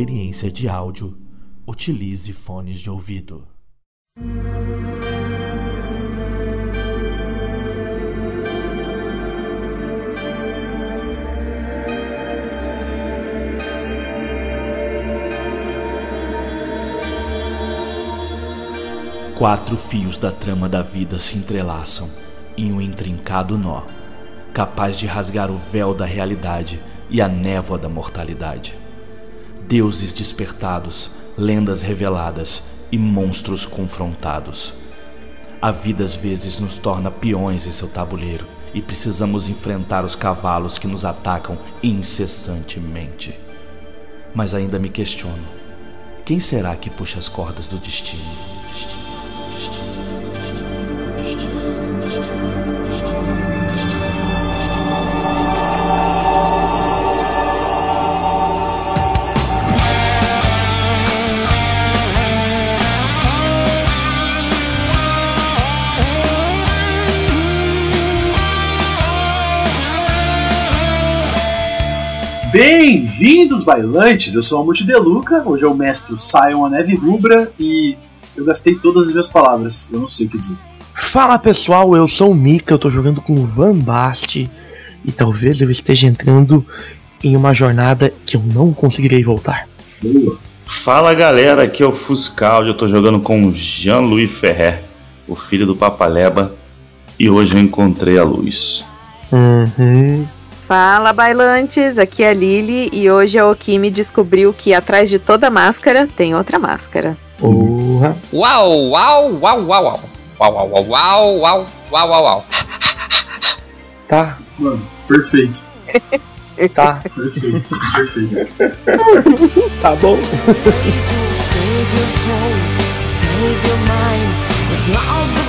experiência de áudio, utilize fones de ouvido. Quatro fios da trama da vida se entrelaçam em um intrincado nó, capaz de rasgar o véu da realidade e a névoa da mortalidade. Deuses despertados, lendas reveladas e monstros confrontados. A vida às vezes nos torna peões em seu tabuleiro e precisamos enfrentar os cavalos que nos atacam incessantemente. Mas ainda me questiono: quem será que puxa as cordas do destino? destino? Bem-vindos, bailantes! Eu sou o Multideluca, hoje é o mestre Sion Neve Rubra e eu gastei todas as minhas palavras, eu não sei o que dizer. Fala pessoal, eu sou o Mika, eu tô jogando com o Van Bast e talvez eu esteja entrando em uma jornada que eu não conseguirei voltar. Boa. Fala galera, aqui é o Fuscal, eu tô jogando com o Jean-Louis Ferrer, o filho do Papaleba, e hoje eu encontrei a luz. Uhum. Fala bailantes, aqui é a Lily e hoje a Okimi descobriu que atrás de toda máscara tem outra máscara. Porra. Uau, uau, uau, uau, uau. Uau, uau, uau, uau, uau, uau, uau, uau. Tá, Mano, perfeito. tá, Perfeito, perfeito. tá bom. Save your soul, save your mind. It's not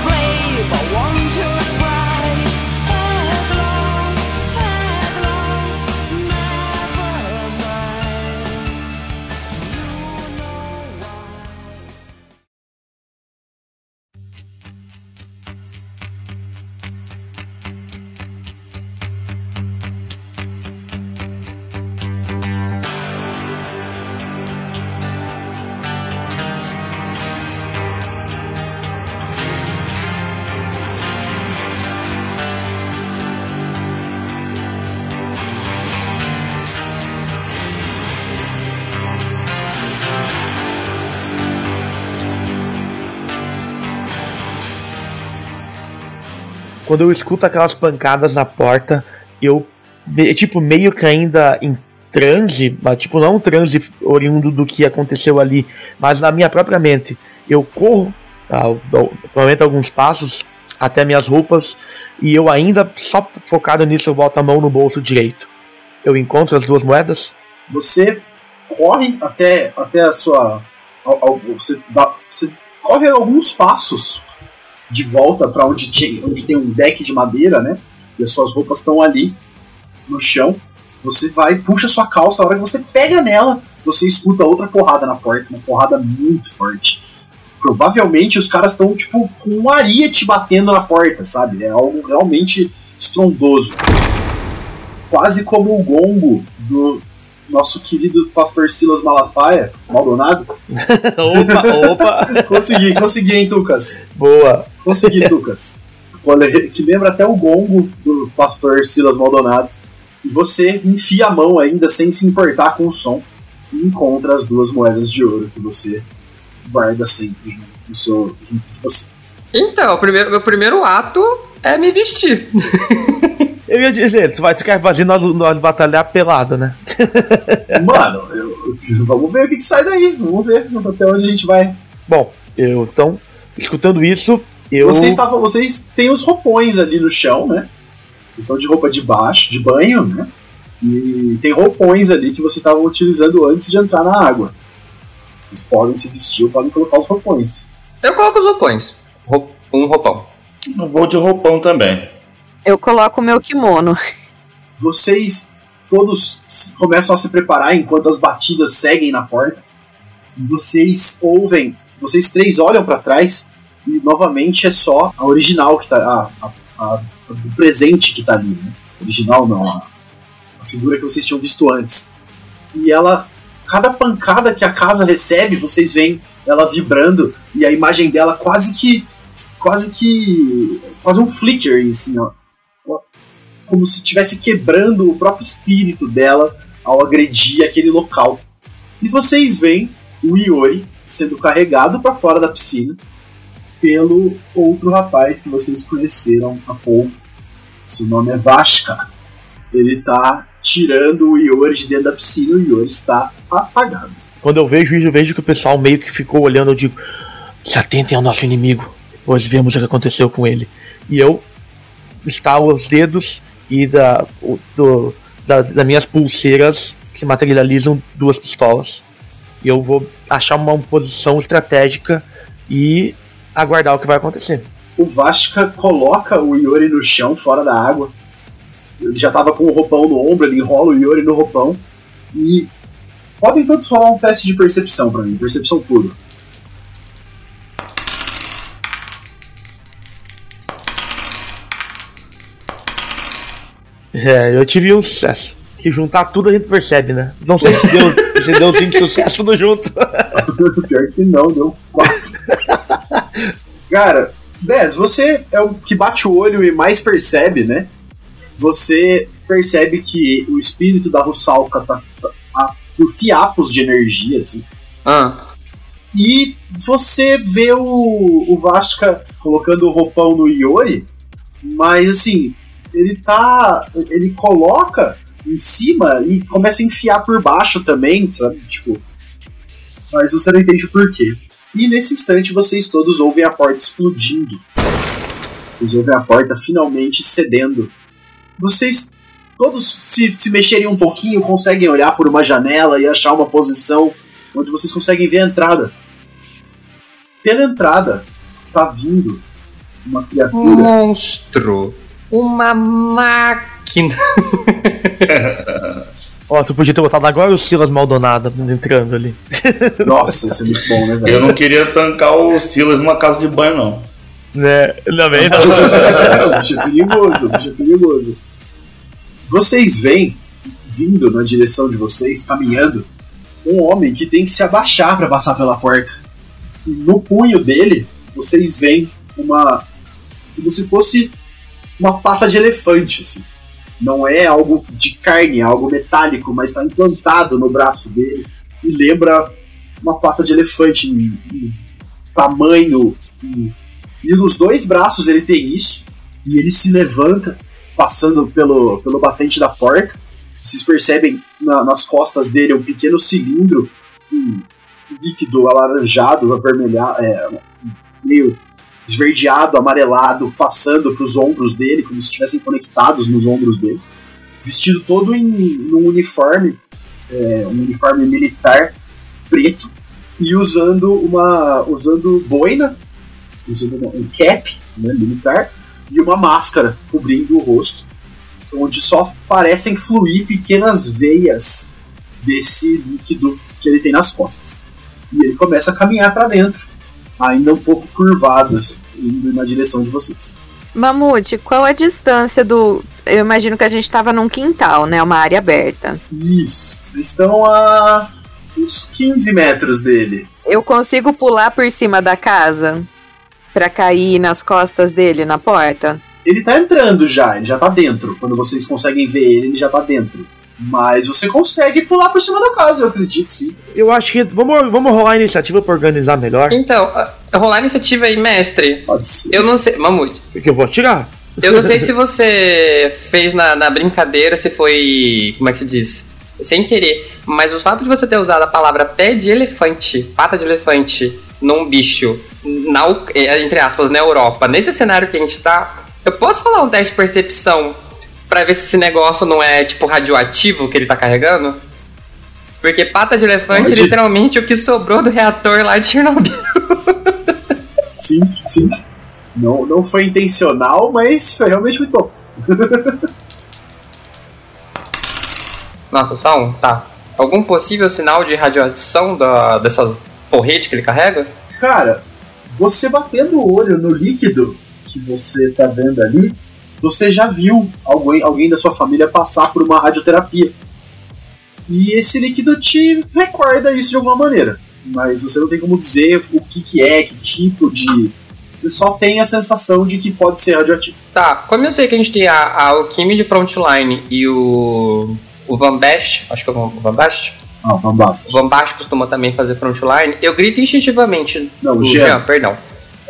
Quando eu escuto aquelas pancadas na porta, eu, me- tipo, meio que ainda em transe, mas tipo, não um transe oriundo do que aconteceu ali, mas na minha própria mente. Eu corro, provavelmente alguns passos até minhas roupas, e eu ainda, só focado nisso, eu boto a mão no bolso direito. Eu encontro as duas moedas. Você corre até, até a sua. você, dá- você corre alguns passos de volta para onde, tinha- onde tem um deck de madeira, né? E as suas roupas estão ali no chão. Você vai, puxa sua calça, a hora que você pega nela, você escuta outra porrada na porta, uma porrada muito forte. Provavelmente os caras estão, tipo, com um ariete batendo na porta, sabe? É algo realmente estrondoso. Quase como o gongo do nosso querido pastor Silas Malafaia, Maldonado. opa, opa! Consegui, consegui, hein, Tucas? Boa! Consegui, Tucas. Olha, que lembra até o gongo do pastor Silas Maldonado. E você enfia a mão ainda sem se importar com o som e encontra as duas moedas de ouro que você guarda sempre junto, no seu, junto de você. Então, o primeiro, meu primeiro ato é me vestir. Eu ia dizer, você vai ficar fazendo nós, nós batalhar pelado, né? Mano, eu- vamos ver o que, que sai daí. Vamos ver até onde a gente vai. Bom, eu então, escutando isso, eu. Vocês, estavam, vocês têm os roupões ali no chão, né? Vocês estão de roupa de baixo, de banho, né? E tem roupões ali que vocês estavam utilizando antes de entrar na água. Vocês podem se vestir ou podem colocar os roupões. Eu coloco os roupões. Rou- Um roupão. Eu vou de roupão também. Eu coloco o meu kimono. Vocês todos começam a se preparar enquanto as batidas seguem na porta. Vocês ouvem, vocês três olham pra trás e novamente é só a original que tá. A, a, a- do presente que tá ali, né? Original não, a, a figura que vocês tinham visto antes. E ela, cada pancada que a casa recebe, vocês veem ela vibrando e a imagem dela quase que, quase que, quase um flicker, assim, ó, como se estivesse quebrando o próprio espírito dela ao agredir aquele local. E vocês veem o Iori sendo carregado para fora da piscina pelo outro rapaz que vocês conheceram há pouco. Seu nome é Vashka. Ele tá tirando o Iori de dentro da piscina e o Iori está apagado. Quando eu vejo isso, eu vejo que o pessoal meio que ficou olhando, eu digo, se atentem ao nosso inimigo, depois vemos o que aconteceu com ele. E eu estalo os dedos e da, do, da, das minhas pulseiras se materializam duas pistolas. E eu vou achar uma posição estratégica e aguardar o que vai acontecer. O Vashka coloca o Iori no chão, fora da água. Ele já tava com o roupão no ombro, ele enrola o Iori no roupão. E podem todos rolar um teste de percepção pra mim, percepção puro. É, eu tive um sucesso. Que juntar tudo a gente percebe, né? Não sei se deu, se deu cinco sucessos tudo junto. Pior que não, deu quatro. Cara, Bez, você é o que bate o olho e mais percebe, né? Você percebe que o espírito da Russalka tá, tá, tá por fiapos de energia, assim. Ah, E você vê o, o Vasca colocando o roupão no Iori, mas assim, ele tá. Ele coloca em cima e começa a enfiar por baixo também, sabe? Tipo. Mas você não entende o porquê. E nesse instante vocês todos ouvem a porta explodindo. Vocês ouvem a porta finalmente cedendo. Vocês todos se, se mexerem um pouquinho, conseguem olhar por uma janela e achar uma posição onde vocês conseguem ver a entrada. Pela entrada, tá vindo uma criatura. monstro. Uma máquina. Ó, tu podia ter botado agora o Silas Maldonado entrando ali. Nossa, isso é muito bom, né, Eu velho? não queria tancar o Silas numa casa de banho, não. Né? Também não. o bicho é perigoso, o bicho é perigoso. Vocês veem, vindo na direção de vocês, caminhando, um homem que tem que se abaixar para passar pela porta. E no punho dele, vocês veem uma. como se fosse uma pata de elefante, assim. Não é algo de carne, é algo metálico, mas está implantado no braço dele e lembra uma pata de elefante em, em tamanho. em- e nos dois braços ele tem isso, e ele se levanta, passando pelo, pelo batente da porta. Vocês percebem na- nas costas dele um pequeno cilindro, um líquido alaranjado, avermelhado, é, meio esverdeado, amarelado, passando para os ombros dele, como se estivessem conectados nos ombros dele. Vestido todo em num uniforme, é, um uniforme militar preto, e usando uma. usando boina, usando uma- um cap né, militar, e uma máscara cobrindo o rosto, onde só parecem fluir pequenas veias desse líquido que ele tem nas costas. E ele começa a caminhar para dentro, ainda um pouco curvado, assim, indo na direção de vocês. Mamute, qual a distância do. Eu imagino que a gente tava num quintal, né? Uma área aberta. Isso, vocês estão a uns 15 metros dele. Eu consigo pular por cima da casa pra cair nas costas dele na porta? Ele tá entrando já, ele já tá dentro. Quando vocês conseguem ver ele, ele já tá dentro. Mas você consegue pular por cima da casa, eu acredito sim. Eu acho que. Vamos, vamos rolar a iniciativa pra organizar melhor. Então, rolar a iniciativa aí, mestre. Pode ser. Eu não sei. Mamute. Porque eu vou atirar. Eu não sei se você fez na, na brincadeira, se foi. Como é que se diz? Sem querer. Mas o fato de você ter usado a palavra pé de elefante, pata de elefante, num bicho, na, eh, entre aspas, na Europa, nesse cenário que a gente tá, eu posso falar um teste de percepção pra ver se esse negócio não é tipo radioativo que ele tá carregando? Porque pata de elefante Pode. é literalmente o que sobrou do reator lá de Chernobyl. Sim, sim. Não, não foi intencional, mas foi realmente muito bom. Nossa, só um, tá. Algum possível sinal de radiação da, dessas porretes que ele carrega? Cara, você batendo o olho no líquido que você tá vendo ali, você já viu alguém, alguém da sua família passar por uma radioterapia. E esse líquido te recorda isso de alguma maneira. Mas você não tem como dizer o que, que é, que tipo de. Você só tem a sensação de que pode ser radioativo. Tá, como eu sei que a gente tem a, a Alchemy de Frontline e o. O Van Best, acho que é o Van- o Van Best. Ah, O basta. Van Bast costuma também fazer Frontline. Eu grito instintivamente. Não, o Jean. Jean, perdão.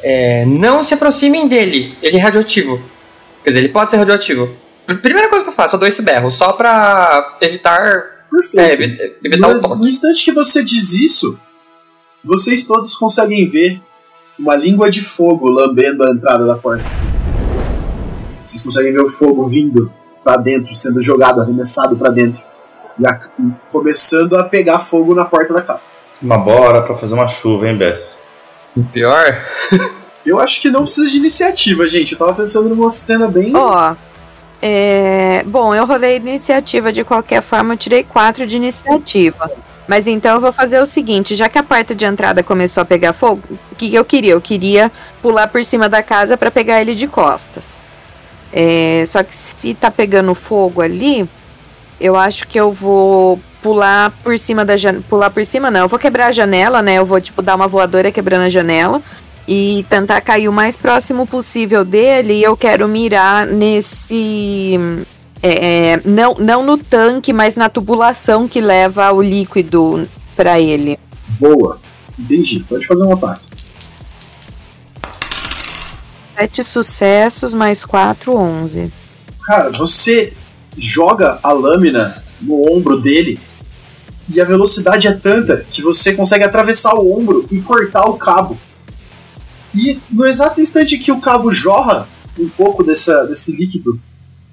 É, não se aproximem dele, ele é radioativo. Quer dizer, ele pode ser radioativo. Pr- Primeira coisa que eu faço, eu dou esse berro, só pra evitar. É, Perfeito. evi- evitar o Mas no instante que você diz isso, vocês todos conseguem ver uma língua de fogo lambendo a entrada da porta. assim. Vocês conseguem ver o fogo vindo pra dentro, sendo jogado, arremessado pra dentro. E, a- e começando a pegar fogo na porta da casa. Uma bora pra fazer uma chuva, hein, Bess? Pior. Eu acho que não precisa de iniciativa, gente. Eu tava pensando numa cena bem. Ó, é, bom, eu rolei iniciativa de qualquer forma, eu tirei quatro de iniciativa. Mas então eu vou fazer o seguinte, já que a porta de entrada começou a pegar fogo, o que, que eu queria? Eu queria pular por cima da casa pra pegar ele de costas. É, só que se tá pegando fogo ali, eu acho que eu vou pular por cima da janela. Pular por cima não, eu vou quebrar a janela, né? Eu vou tipo dar uma voadora quebrando a janela e tentar cair o mais próximo possível dele. E eu quero mirar nesse. é, é, não, não no tanque, mas na tubulação que leva o líquido pra ele. Boa. Entendi. Pode fazer um ataque. Sete sucessos, mais quatro, onze. Cara, você joga a lâmina no ombro dele e a velocidade é tanta que você consegue atravessar o ombro e cortar o cabo. E no exato instante que o cabo jorra um pouco dessa, desse líquido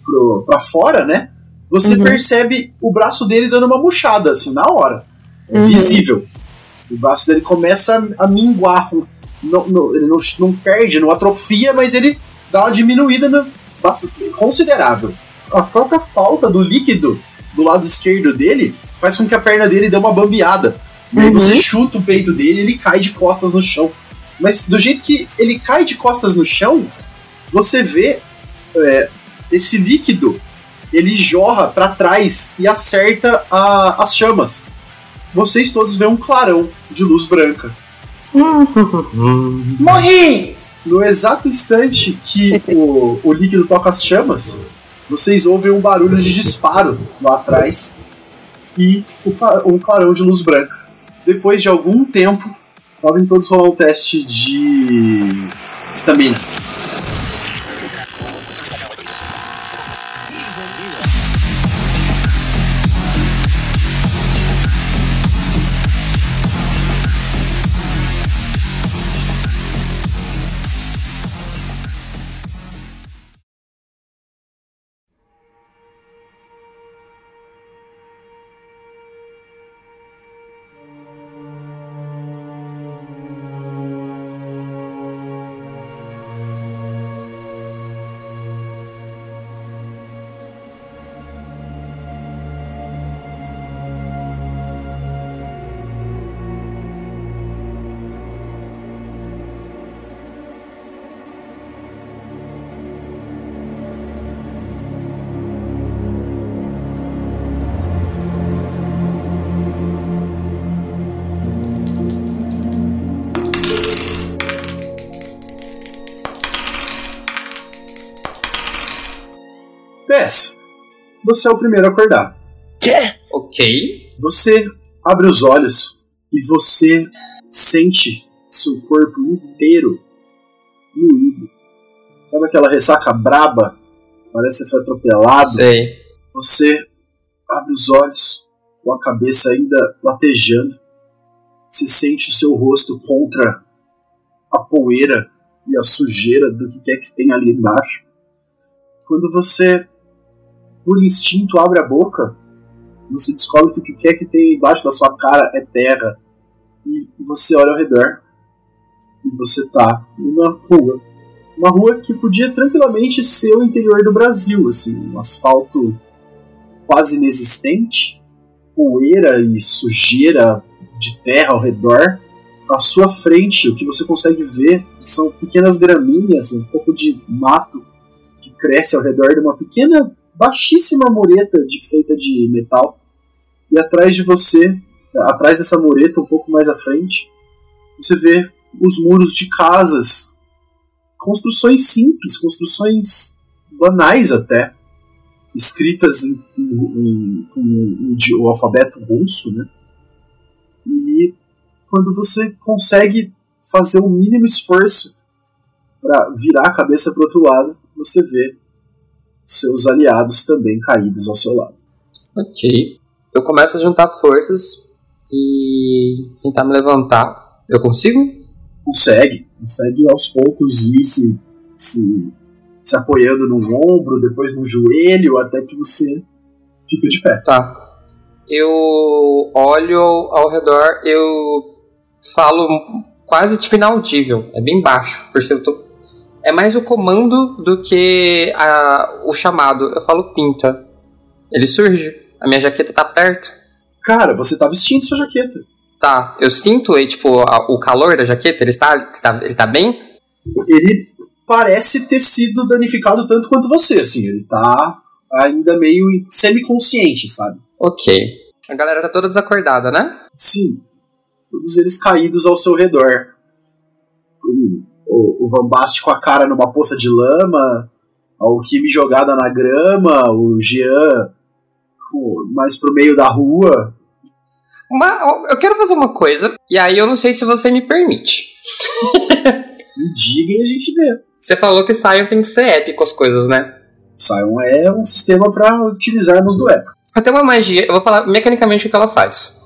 pro, pra fora, né? Você Uhum. percebe o braço dele dando uma murchada, assim, na hora. É Uhum. visível. O braço dele começa a, a minguar. Não, não- ele não, não perde, não atrofia, mas ele dá uma diminuída no- considerável. A própria falta do líquido do lado esquerdo dele faz com que a perna dele dê uma bambeada. E aí Uhum. você chuta o peito dele e ele cai de costas no chão. Mas do jeito que ele cai de costas no chão, você vê é, esse líquido, ele jorra pra trás e acerta a- as chamas. Vocês todos veem um clarão de luz branca. Morri! No exato instante que o, o líquido toca as chamas, vocês ouvem um barulho de disparo lá atrás e um clarão de luz branca. Depois de algum tempo, podem todos rolar um teste de estamina. Você é o primeiro a acordar. Quê? Ok. Você abre os olhos e você sente seu corpo inteiro moído. Sabe aquela ressaca braba? Parece que foi atropelado. Sei. Você abre os olhos com a cabeça ainda latejando. Você sente o seu rosto contra a poeira e a sujeira do que quer que tem ali embaixo. Quando você, por instinto, abre a boca, você descobre que o que quer que tem embaixo da sua cara é terra. E você olha ao redor e você tá numa rua. Uma rua que podia tranquilamente ser o interior do Brasil, assim, um asfalto quase inexistente, poeira e sujeira de terra ao redor. À sua frente, o que você consegue ver são pequenas gramíneas, um pouco de mato que cresce ao redor de uma pequena, baixíssima mureta de, feita de metal. E atrás de você, atrás dessa mureta, um pouco mais à frente, você vê os muros de casas. Construções simples, construções banais até, escritas em, em- em- com o, alfabeto russo, né? E quando você consegue fazer o mínimo esforço para virar a cabeça para outro lado, você vê seus aliados também caídos ao seu lado. Ok. Eu começo a juntar forças e tentar me levantar. Eu consigo? Consegue, consegue aos poucos ir se, se, se apoiando no ombro, depois no joelho, até que você fica de pé. Tá. Eu olho ao redor, eu falo quase tipo inaudível. É bem baixo, porque eu tô. É mais o comando do que a, o chamado. Eu falo pinta. Ele surge. A minha jaqueta tá perto. Cara, você tá vestindo sua jaqueta. Tá, eu sinto aí, tipo, a- o calor da jaqueta, ele está, tá, ele tá bem? Ele parece ter sido danificado tanto quanto você, assim, ele tá ainda meio semiconsciente, sabe? Ok. A galera tá toda desacordada, né? Sim, todos eles caídos ao seu redor. O, o, o Van Bast com a cara numa poça de lama, a Kimi jogada na grama, o Jean mais pro meio da rua. Uma, eu quero fazer uma coisa, e aí eu não sei se você me permite. Me diga e a gente vê. Você falou que Sion tem que ser épico as coisas, né? Sion é um sistema para utilizarmos do app. Eu tenho uma magia, eu vou falar mecanicamente o que ela faz.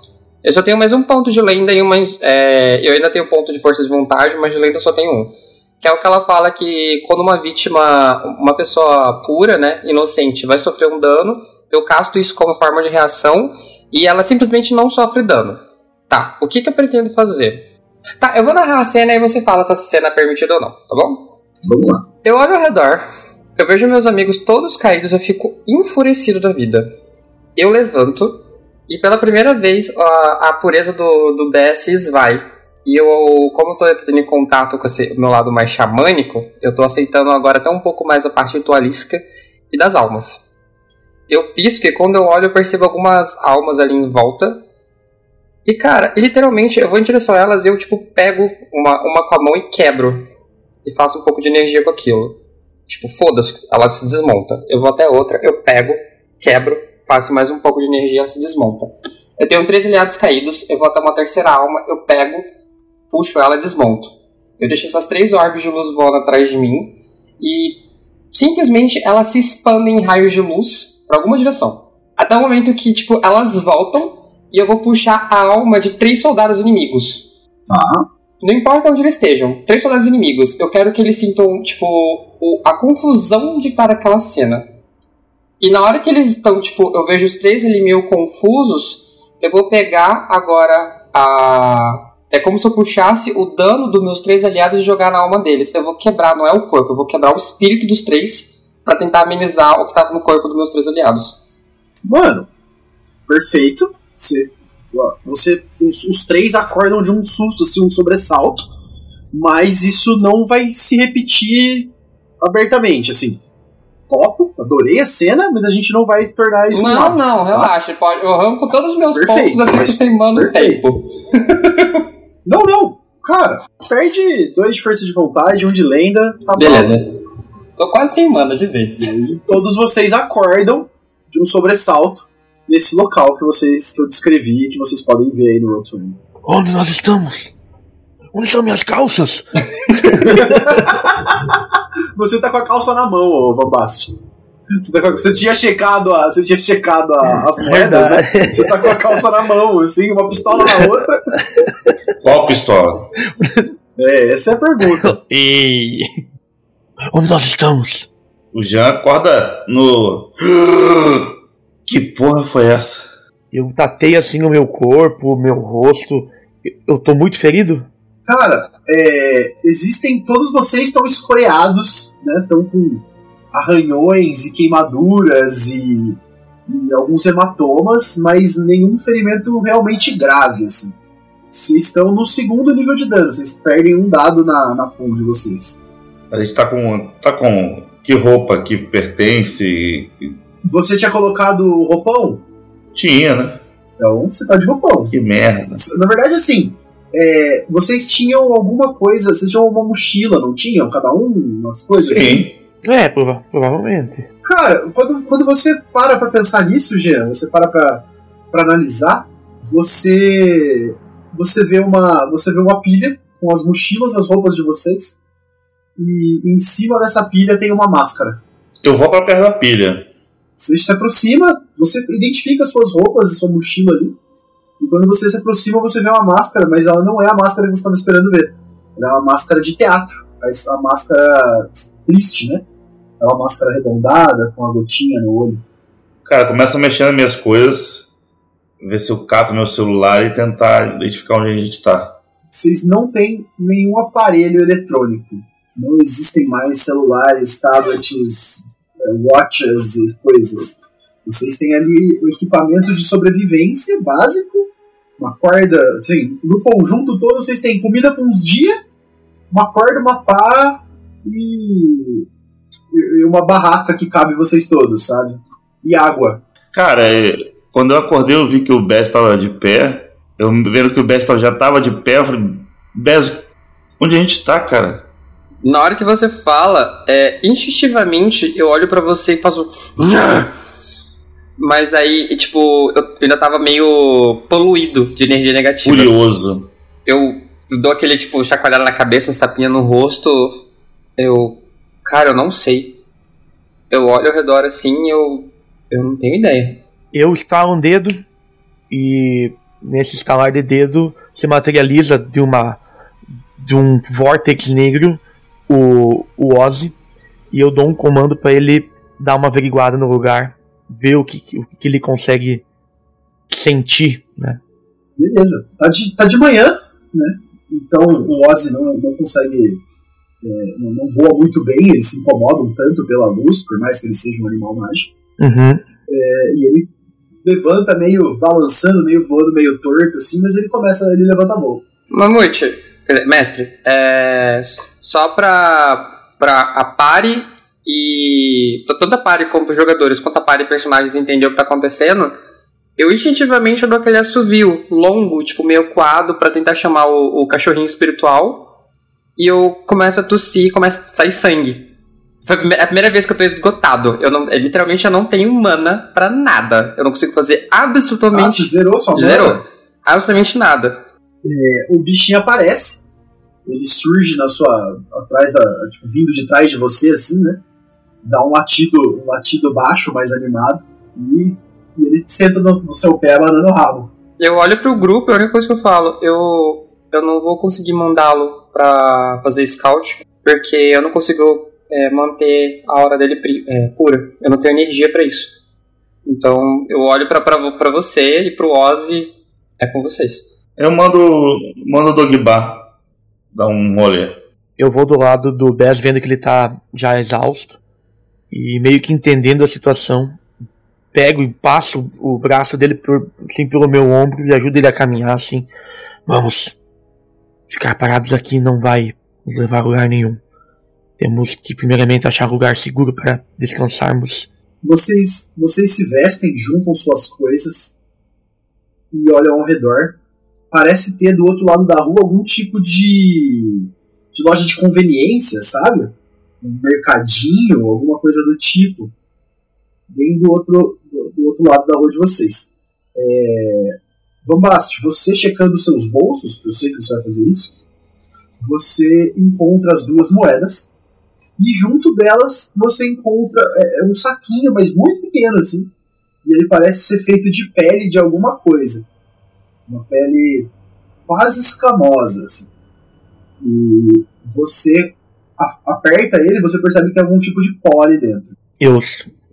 Eu só tenho mais um ponto de lenda e uma. é, eu ainda tenho ponto de força de vontade, mas de lenda eu só tenho um. Que é o que ela fala que quando uma vítima, uma pessoa pura, né, inocente, vai sofrer um dano, eu casto isso como forma de reação e ela simplesmente não sofre dano. Tá, o que, que eu pretendo fazer? Tá, eu vou narrar a cena e você fala se essa cena é permitida ou não, tá bom? Vamos lá. Eu olho ao redor, eu vejo meus amigos todos caídos, eu fico enfurecido da vida. Eu levanto e pela primeira vez a, a pureza do, do BS esvai. E eu, como eu tô tendo contato com esse meu lado mais xamânico, eu tô aceitando agora até um pouco mais a parte ritualística e das almas. Eu pisco e quando eu olho eu percebo algumas almas ali em volta. E cara, literalmente eu vou em direção a elas e eu tipo pego uma, uma com a mão e quebro. E faço um pouco de energia com aquilo. Tipo, foda-se, ela se desmonta. Eu vou até outra, eu pego, quebro, faço mais um pouco de energia ela se desmonta. Eu tenho três aliados caídos, eu vou até uma terceira alma, eu pego, puxo ela e desmonto. Eu deixo essas três orbes de luz voando atrás de mim e simplesmente elas se expandem em raios de luz para alguma direção. Até o momento que, tipo, elas voltam e eu vou puxar a alma de três soldados inimigos. Tá. Não importa onde eles estejam, três soldados inimigos, eu quero que eles sintam, tipo, a confusão de estar naquela cena. E na hora que eles estão, tipo, eu vejo os três ali meio confusos, eu vou pegar agora a. É como se eu puxasse o dano dos meus três aliados e jogar na alma deles. Eu vou quebrar, não é o corpo, eu vou quebrar o espírito dos três pra tentar amenizar o que tava no corpo dos meus três aliados. Mano, perfeito. Você, você os, os três acordam de um susto, assim, um sobressalto. Mas isso não vai se repetir abertamente, assim. Topo, adorei a cena, mas a gente não vai tornar isso não, hábito, não, tá? relaxa. Pode, eu arranco todos os meus Perfeito, pontos, fico mas- queimando o perfeito. tempo. Não, não. Cara, perde dois de força de vontade, um de lenda, tá bom. Beleza. Tô quase sem mana de vez. E todos vocês acordam de um sobressalto nesse local que vocês que eu descrevi que vocês podem ver aí no outro lado. Onde nós estamos? Onde estão minhas calças? Você tá com a calça na mão, ô Van Bast. Você, tá a- você tinha checado, a, você tinha checado a- as moedas, né? Você tá com a calça na mão, assim, uma pistola na outra. Qual pistola? É, essa é a pergunta. Ei! Onde nós estamos? O Jean acorda no. Que porra foi essa? Eu tatei assim o meu corpo, o meu rosto. Eu- Eu tô muito ferido? Cara, é, existem. Todos vocês estão escoreados, né? Estão com arranhões e queimaduras e, e alguns hematomas, mas nenhum ferimento realmente grave, assim. Vocês estão no segundo nível de dano, vocês perdem um dado na, na pool de vocês. A gente tá com. tá com que roupa que pertence. Você tinha colocado o roupão? Tinha, né? Então você tá de roupão. Que merda. Na verdade, assim, é, vocês tinham alguma coisa, vocês tinham uma mochila, não tinham? Cada um umas coisas assim? Sim. É, prova- provavelmente. Cara, quando, quando você para pra pensar nisso, Jean, você para pra, pra analisar, você você vê uma você vê uma pilha com as mochilas, as roupas de vocês, e em cima dessa pilha tem uma máscara. Eu vou pra perto da pilha. Você se aproxima, você identifica suas roupas e sua mochila ali, e quando você se aproxima você vê uma máscara, mas ela não é a máscara que você estava esperando ver. Ela é uma máscara de teatro, a máscara triste, né? É uma máscara arredondada, com a gotinha no olho. Cara, começa a mexer nas minhas coisas, ver se eu cato meu celular e tentar identificar onde a gente tá. vocês não têm nenhum aparelho eletrônico. Não existem mais celulares, tablets, eh, watches e coisas. Vocês têm ali o equipamento de sobrevivência básico, uma corda, assim, no conjunto todo vocês têm comida por uns dias, uma corda, uma pá e, e uma barraca que cabe vocês todos, sabe? E água. Cara, é, quando eu acordei eu vi que o Bess tava de pé. Eu vendo que o Bess já tava de pé, eu falei, Bess, onde a gente tá, cara? Na hora que você fala, é, instintivamente eu olho pra você e faço. Mas aí, tipo, eu ainda tava meio poluído de energia negativa. Curioso. Eu dou aquele, tipo, chacoalhada na cabeça, uns tapinha no rosto. Eu. Cara, eu não sei. Eu olho ao redor assim e eu. Eu não tenho ideia. Eu estalo um dedo e nesse escalar de dedo se materializa de uma de um vortex negro o, o Ozzy e eu dou um comando para ele dar uma averiguada no lugar, ver o que, o que ele consegue sentir, né? Beleza. Tá de, tá de manhã, né? Então o Ozzy não, não consegue. é, não, não voa muito bem, eles se incomodam tanto pela luz, por mais que ele seja um animal mágico. Uhum. É, e ele levanta meio balançando, meio voando, meio torto, assim, mas ele começa, ele levanta a mão. Mamute, mestre, é, só pra, pra a pare e. Tanto a pare como os jogadores, quanto a pare personagens entender o que tá acontecendo, eu instintivamente dou aquele assovio longo, tipo meio coado, pra tentar chamar o, o cachorrinho espiritual. E eu começo a tossir e começa a sair sangue. Foi a a primeira vez que eu tô esgotado. Eu não, é, literalmente eu não tenho mana pra nada. Eu não consigo fazer Ah, você absolutamente zerou sua mana? zero. Absolutamente nada. É, o bichinho aparece, ele surge na sua. atrás da. Tipo, vindo de trás de você, assim, né? Dá um latido, um latido baixo, mais animado, e, e ele senta no, no seu pé abanando o rabo. Eu olho pro grupo e a única coisa que eu falo, eu, eu não vou conseguir mandá-lo pra fazer scout, porque eu não consigo é, manter a hora dele pri- é, pura. Eu não tenho energia pra isso. Então eu olho pra você e pro Ozzy, é com vocês. Eu mando, mando o Dogbar dar um rolê. Eu vou do lado do Bess vendo que ele tá já exausto e meio que entendendo a situação. Pego e passo o braço dele por, assim, pelo meu ombro e ajudo ele a caminhar assim. Vamos. Ficar parados aqui não vai nos levar a lugar nenhum. Temos que primeiramente achar lugar seguro para descansarmos. Vocês, vocês se vestem, juntam suas coisas e olham ao redor. Parece ter do outro lado da rua algum tipo de, de loja de conveniência, sabe? Um mercadinho, alguma coisa do tipo. Bem do outro, do, do outro lado da rua de vocês. É... Bombast, você checando seus bolsos, eu sei que você vai fazer isso, você encontra as duas moedas e junto delas você encontra é, é um saquinho, mas muito pequeno assim. E ele parece ser feito de pele de alguma coisa. Uma pele quase escamosa. Assim. E você aperta ele e você percebe que tem algum tipo de pó ali dentro. Eu,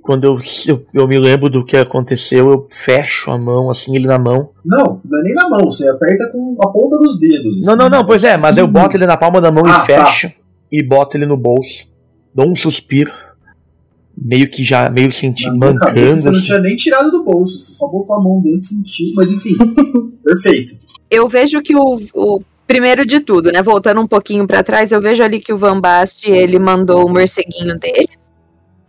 quando eu, eu, eu me lembro do que aconteceu, eu fecho a mão, assim, ele na mão. Não, não é nem na mão, você aperta com a ponta dos dedos. Não, assim. não, não, pois é, mas eu boto ele na palma da mão Ah, e fecho. E boto ele no bolso. Dou um suspiro. Meio que já, meio senti Na minha mancando. cabeça você não assim. tinha nem tirado do bolso, você só botou a mão dentro e sentiu, mas enfim, perfeito. Eu vejo que o, o primeiro de tudo, né? Voltando um pouquinho pra trás, eu vejo ali que o Van Bast ele mandou o morceguinho dele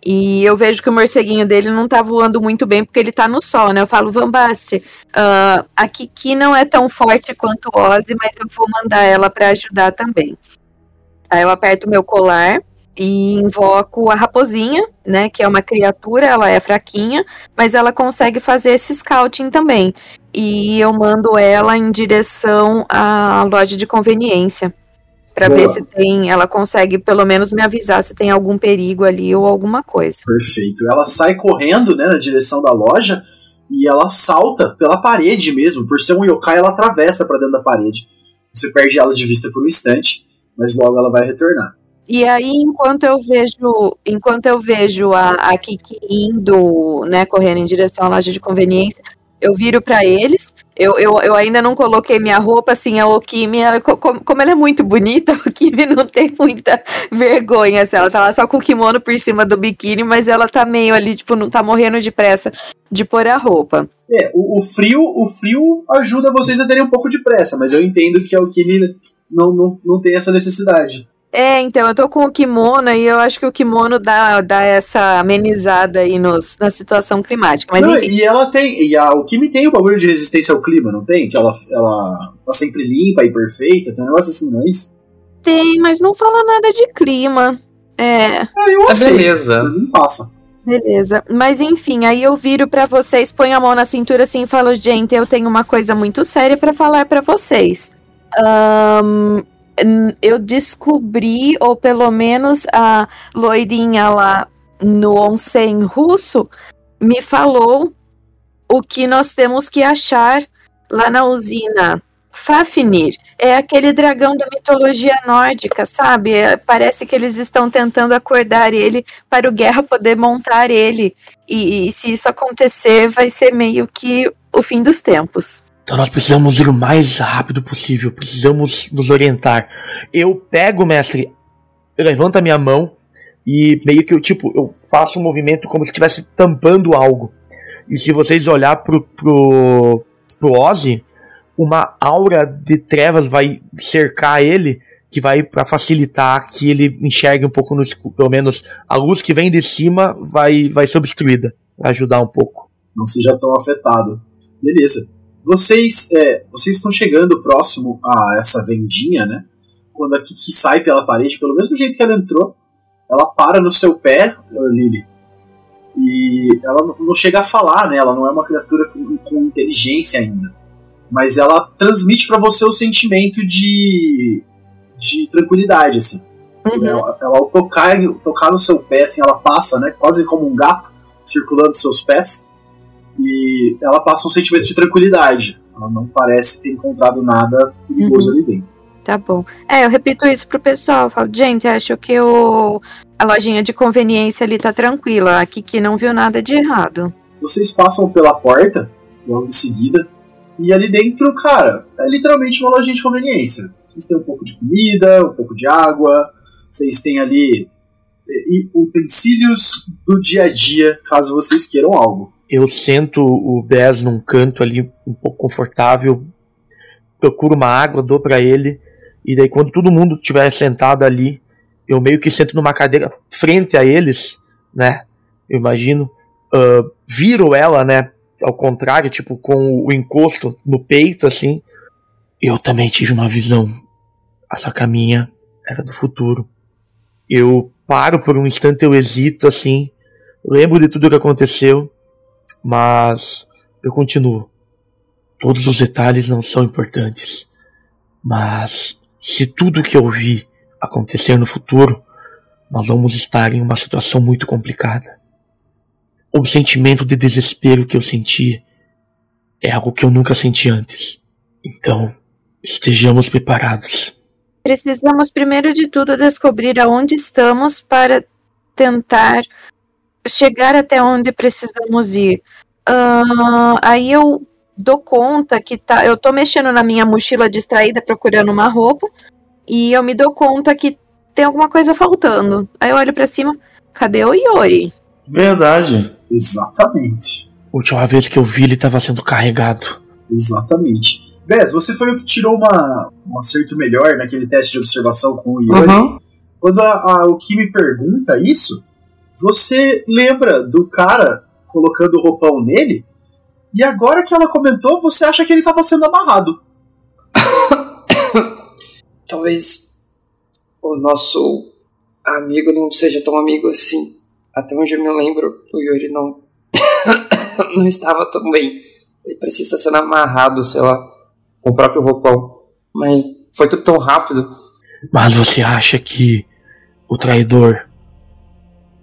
E eu vejo que o morceguinho dele não tá voando muito bem porque ele tá no sol, né? Eu falo, Vambaste, ah, a Kiki não é tão forte quanto Ozzy, mas eu vou mandar ela pra ajudar também. Aí eu aperto meu colar e invoco a raposinha, né? Que é uma criatura, ela é fraquinha, mas ela consegue fazer esse scouting também. E eu mando ela em direção à loja de conveniência. Pra Boa. ver se tem. Ela consegue pelo menos me avisar se tem algum perigo ali ou alguma coisa. Perfeito. Ela sai correndo, né, na direção da loja e ela salta pela parede mesmo. Por ser um yokai, ela atravessa pra dentro da parede. Você perde ela de vista por um instante, mas logo ela vai retornar. E aí, enquanto eu vejo, enquanto eu vejo a, a Kiki indo, né, correndo em direção à loja de conveniência, eu viro pra eles. Eu, eu, eu ainda não coloquei minha roupa, assim, a Okimi, ela, co- como, como ela é muito bonita, a Okimi não tem muita vergonha, assim, ela tá lá só com o kimono por cima do biquíni, mas ela tá meio ali, tipo, não tá morrendo de pressa de pôr a roupa. É, o, o frio, o frio ajuda vocês a terem um pouco de pressa, mas eu entendo que a Alquimia não, não, não tem essa necessidade. É, então, eu tô com o kimono e eu acho que o kimono dá, dá essa amenizada aí nos, na situação climática. Mas Não, enfim, e ela tem, e a Alquimia tem o bagulho de resistência ao clima, não tem? Que ela, ela tá sempre limpa e perfeita, tem um negócio assim, não é isso? tem, mas não fala nada de clima. É. Ah, eu aceito. beleza. Mim passa. Beleza. Mas enfim, aí eu viro pra vocês, ponho a mão na cintura assim e falo, gente, eu tenho uma coisa muito séria pra falar pra vocês. Ahn, n- eu descobri, ou pelo menos a loirinha lá no onsen russo me falou o que nós temos que achar lá na usina. Fafnir é aquele dragão da mitologia nórdica, sabe? É, parece que eles estão tentando acordar ele para o Guerra poder montar ele. E, e se isso acontecer, vai ser meio que o fim dos tempos. Então nós precisamos ir o mais rápido possível, precisamos nos orientar. Eu pego, mestre, eu levanto a minha mão e meio que eu, tipo, eu faço um movimento como se estivesse tampando algo. E se vocês olhar pro, pro, pro Ozzy, uma aura de trevas vai cercar ele, que vai para facilitar que ele enxergue um pouco no escuro. Pelo menos a luz que vem de cima vai, vai ser obstruída, ajudar um pouco. Não seja tão afetado. Beleza. Vocês, é, vocês estão chegando próximo a essa vendinha, né? Quando a Kiki sai pela parede, pelo mesmo jeito que ela entrou, ela para no seu pé, Lily. E ela não- chega a falar, né? Ela não é uma criatura com, com inteligência ainda. Mas ela transmite pra você o sentimento de, de tranquilidade, assim. Ela, ela, ao tocar, tocar no seu pé, assim, ela passa, né? Quase como um gato circulando seus pés. E ela passa um sentimento de tranquilidade. Ela não parece ter encontrado nada perigoso ali dentro. Tá bom. É, eu repito isso pro pessoal. Eu falo, gente, acho que o... a lojinha de conveniência ali tá tranquila. A Kiki não viu nada de errado. Vocês passam pela porta, logo em seguida, e ali dentro, cara, é literalmente uma lojinha de conveniência. Vocês têm um pouco de comida, um pouco de água, vocês têm ali utensílios do dia a dia, caso vocês queiram algo. Eu sento o Bez num canto ali um pouco confortável, procuro uma água, dou pra ele, e daí quando todo mundo estiver sentado ali, eu meio que sento numa cadeira frente a eles, né? Eu imagino, ah, viro ela, né? Ao contrário, tipo com o encosto no peito, assim. Eu também tive uma visão. Essa caminha era do futuro. Eu paro por um instante, eu hesito, assim, lembro de tudo que aconteceu. Mas eu continuo. Todos os detalhes não são importantes. Mas se tudo que eu vi acontecer no futuro, nós vamos estar em uma situação muito complicada. O sentimento de desespero que eu senti é algo que eu nunca senti antes. Então, estejamos preparados. Precisamos, primeiro de tudo, descobrir aonde estamos para tentar chegar até onde precisamos ir. Ah, aí eu dou conta que tá. Eu tô mexendo na minha mochila distraída procurando uma roupa. E eu me dou conta que tem alguma coisa faltando. Aí eu olho pra cima. Cadê o Yori? Verdade. Exatamente. Última vez que eu vi, ele estava sendo carregado. Exatamente. Bess, você foi o que tirou uma, um acerto melhor naquele teste de observação com o Yori. Uhum. Quando a, a, o me pergunta isso, você lembra do cara colocando o roupão nele, e agora que ela comentou, você acha que ele estava sendo amarrado. Talvez o nosso amigo não seja tão amigo assim. Até onde eu me lembro, o Yuri não. não estava tão bem. Ele precisa estar sendo amarrado, sei lá, com o próprio roupão. Mas foi tudo tão rápido. Mas você acha que o traidor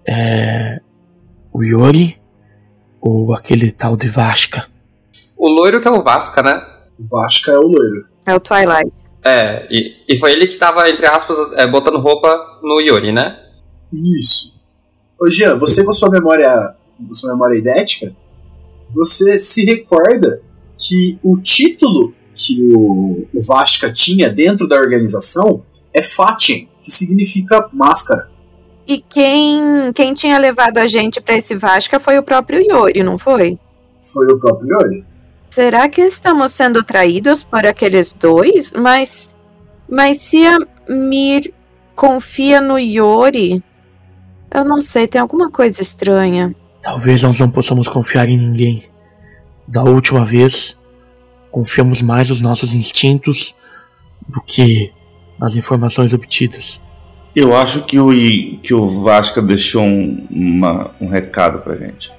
é o Yori ou aquele tal de Vasca? O loiro que é o Vasca, né? O Vasca é o loiro. É o Twilight. É, e, e foi ele que tava, entre aspas, é, botando roupa no Yuri, né? Isso. Ô Jean, você com a sua memória, com sua memória idética, você se recorda que o título que o, o Vasca tinha dentro da organização é Fatin, que significa máscara. E quem, quem tinha levado a gente pra esse Vasca foi o próprio Yori, não foi? Foi o próprio Yori. Será que estamos sendo traídos por aqueles dois? Mas. Mas se a Mir confia no Yori. Eu não sei, tem alguma coisa estranha. Talvez nós não possamos confiar em ninguém. Da última vez, confiamos mais nos nossos instintos do que nas informações obtidas. Eu acho que o, I- que o Vasca deixou um, uma- um recado pra gente.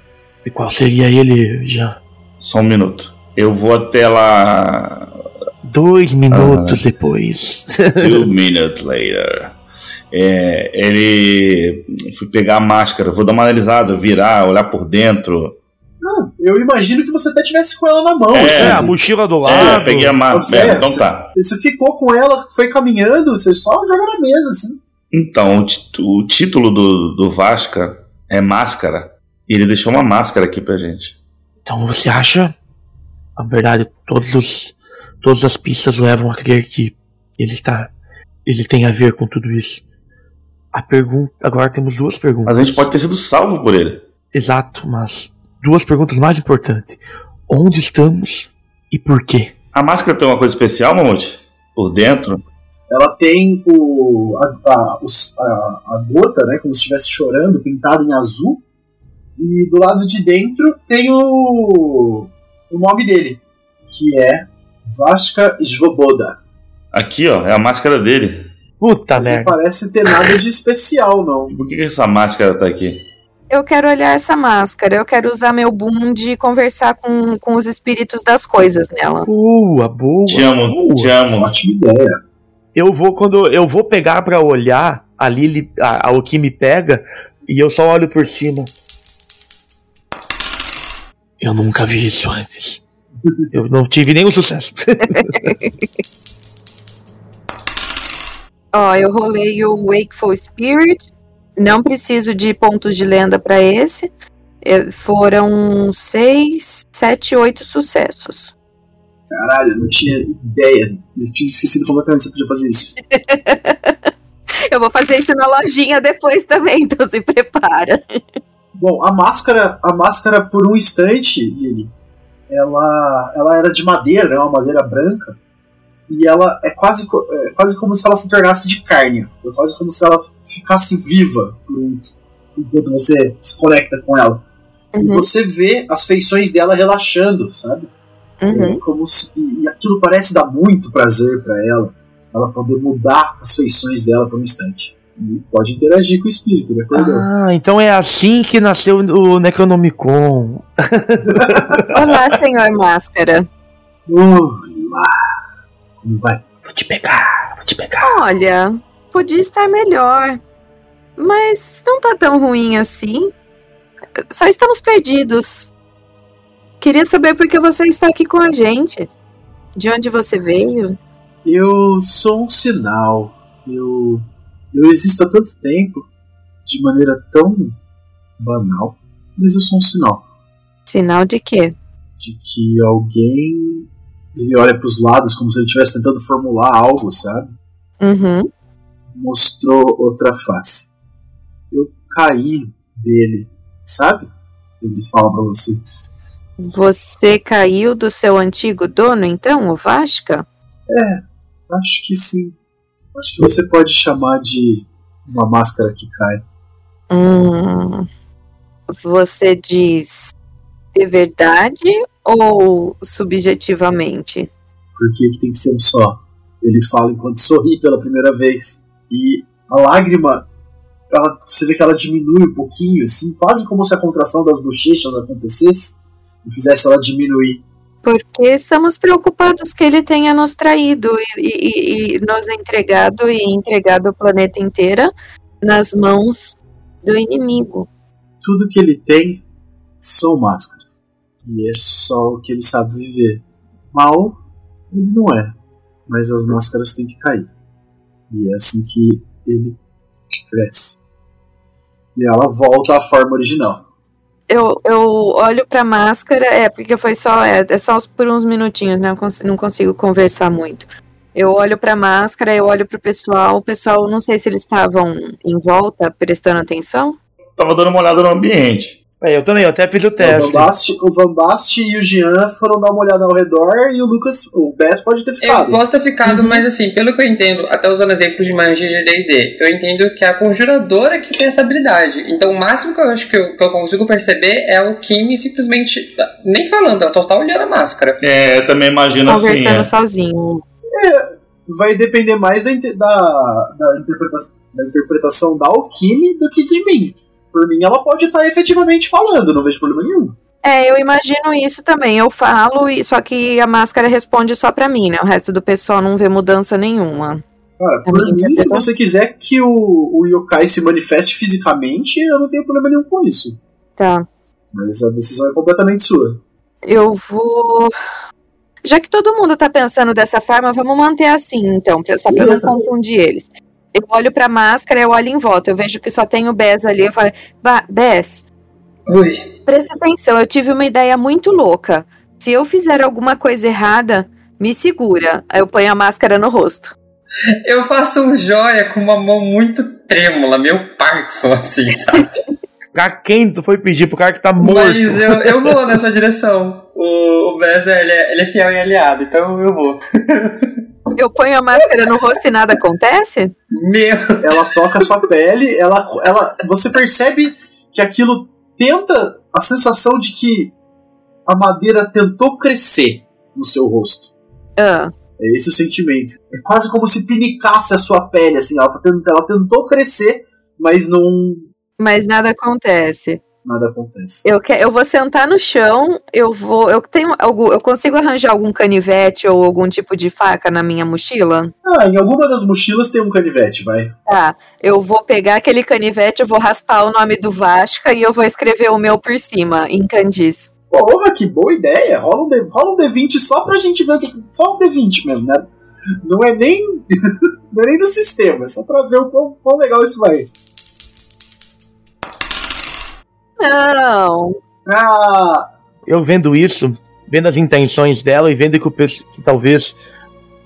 E qual seria ele, já? Só um minuto. Eu vou até lá. Dois minutos depois. Two minutes later. É, ele. Fui pegar a máscara, vou dar uma analisada, virar, olhar por dentro. Ah, eu imagino que você até tivesse com ela na mão. É, assim, é, a mochila do É, lado. peguei a máscara. Observe, então você- tá. Você ficou com ela, foi caminhando, você só joga na mesa, assim. Então, o, o título do, do Vasca é Máscara. E ele deixou uma máscara aqui pra gente. Então você acha? Na verdade, todos os, todas as pistas levam a crer que ele está. Ele tem a ver com tudo isso. A pergunta. Agora temos duas perguntas. Mas a gente pode ter sido salvo por ele. Exato, mas duas perguntas mais importantes. Onde estamos e por quê? A máscara tem uma coisa especial, Mamute? Por dentro? Ela tem o, a, a, a- a gota, né, como se estivesse chorando, pintada em azul. E do lado de dentro tem o, o nome dele, que é Vasca Svoboda. Aqui, ó, é a máscara dele. Puta Mas não merda. parece ter nada de especial, não. Por que, que essa máscara tá aqui? Eu quero olhar essa máscara, eu quero usar meu boom de conversar com, com os espíritos das coisas nela. Boa, boa. Te amo, boa. te amo. Ótima ideia. Eu vou quando eu vou pegar pra olhar a Lily, a, o que me pega e eu só olho por cima. Eu nunca vi isso antes. Eu não tive nenhum sucesso. Ó, eu rolei o Wakeful Spirit. Não preciso de pontos de lenda pra esse. É, Foram seis, sete, oito sucessos. Caralho, eu não tinha ideia. Eu tinha esquecido completamente que você podia fazer isso. Eu vou fazer isso na lojinha depois também, então se prepara. Bom, a máscara, a máscara por um instante, Lili, ela, ela era de madeira, né, uma madeira branca, e ela é quase, é quase como se ela se tornasse de carne. É quase como se ela ficasse viva enquanto você se conecta com ela. E Uhum, você vê as feições dela relaxando, sabe? Uhum. É como se, e e aquilo parece dar muito prazer pra ela, ela poder mudar as feições dela por um instante. E pode interagir com o espírito, acordou. ah, então é assim que nasceu o Necronomicon. Olá, senhor Máscara. Olá! Como vai? Vou te pegar, vou te pegar. Olha, podia estar melhor. Mas não tá tão ruim assim. Só estamos perdidos. Queria saber por que você está aqui com a gente. De onde você veio? Eu sou um sinal. Eu, eu existo há tanto tempo, de maneira tão banal, mas eu sou um sinal Sinal de quê? de que alguém ele olha para os lados como se ele estivesse tentando formular algo, sabe? Uhum. Mostrou outra face. Eu caí dele, sabe? Ele fala pra você. Você caiu do seu antigo dono, então, o Vasca? É, acho que sim. Acho que você pode chamar de uma máscara que cai. Hum, você diz de verdade ou subjetivamente? Por que, que tem que ser um só? Ele fala enquanto sorri pela primeira vez. E a lágrima, ela, você vê que ela diminui um pouquinho, assim, quase como se a contração das bochechas acontecesse e fizesse ela diminuir. Porque estamos preocupados que ele tenha nos traído e, e- e nos entregado e entregado o planeta inteira nas mãos do inimigo. Tudo que ele tem são máscaras. E é só o que ele sabe viver. Mal, ele não é. Mas as máscaras têm que cair. E é assim que ele cresce. E ela volta à forma original. Eu, eu olho pra máscara, é, porque foi só, é, é só por uns minutinhos, né? Eu cons- não consigo conversar muito. Eu olho pra máscara, eu olho pro pessoal, o pessoal, não sei se eles estavam em volta, prestando atenção. Tava dando uma olhada no ambiente. É, eu também, eu até fiz o O teste. Van, Bast, o Van Bast e o Jean foram dar uma olhada ao redor e o Lucas, o Bess pode ter Eu ficado. posso ter ficado, mas assim, pelo que eu entendo, até usando exemplos de magia de D&D, eu entendo que é a conjuradora que tem essa habilidade. Então, o máximo que eu acho que eu, que eu consigo perceber é o Kimi simplesmente, nem falando, ela só tá olhando a máscara. É, eu também imagino assim. conversando É. sozinho. Vai depender mais da, da, da, interpretação, da interpretação da Alquime do que de mim. Por mim, ela pode estar efetivamente falando, não vejo problema nenhum. É, eu imagino isso também. Eu falo, e- só que a máscara responde só pra mim, né? O resto do pessoal não vê mudança nenhuma. Cara, É por mim, se você quiser que o, o yokai se manifeste fisicamente, eu não tenho problema nenhum com isso. Tá. Mas a decisão é completamente sua. Eu vou. Já que todo mundo tá pensando dessa forma, vamos manter assim, então, só pra não confundir eles. Eu olho pra máscara, eu olho em volta, eu vejo que só tem o Bess ali, eu falo, "Ba- Bess, presta atenção, eu tive uma ideia muito louca. Se eu fizer alguma coisa errada, me segura. Aí eu ponho a máscara no rosto. Eu faço um joia com uma mão muito trêmula, meio Parkinson, assim, sabe? Pra quem tu foi pedir pro cara que tá morto? Mas eu, eu vou nessa direção. O, o Bess, ele é, ele é fiel e aliado, então eu vou. Eu ponho a máscara no rosto e nada acontece? Meu Ela toca a sua pele, ela, ela, você percebe que aquilo tenta a sensação de que a madeira tentou crescer no seu rosto. Ah, É esse o sentimento. É quase como se pinicasse a sua pele, assim. Ela, tá tent- ela tentou crescer, mas não. mas nada acontece. Nada acontece. Eu, que, eu vou sentar no chão, eu vou. Eu tenho algum. Eu consigo arranjar algum canivete ou algum tipo de faca na minha mochila? Ah, em alguma das mochilas tem um canivete, vai. Tá. Eu vou pegar aquele canivete, eu vou raspar o nome do Vasca e eu vou escrever o meu por cima, em Candiz. Porra, que boa ideia! Rola um, D, rola um D20 só pra gente ver o que. Só um D20 mesmo, né? Não é nem. não é nem do sistema, é só pra ver o quão, quão legal isso vai. Não. Ah, Eu vendo isso, vendo as intenções dela e vendo que, pes- que talvez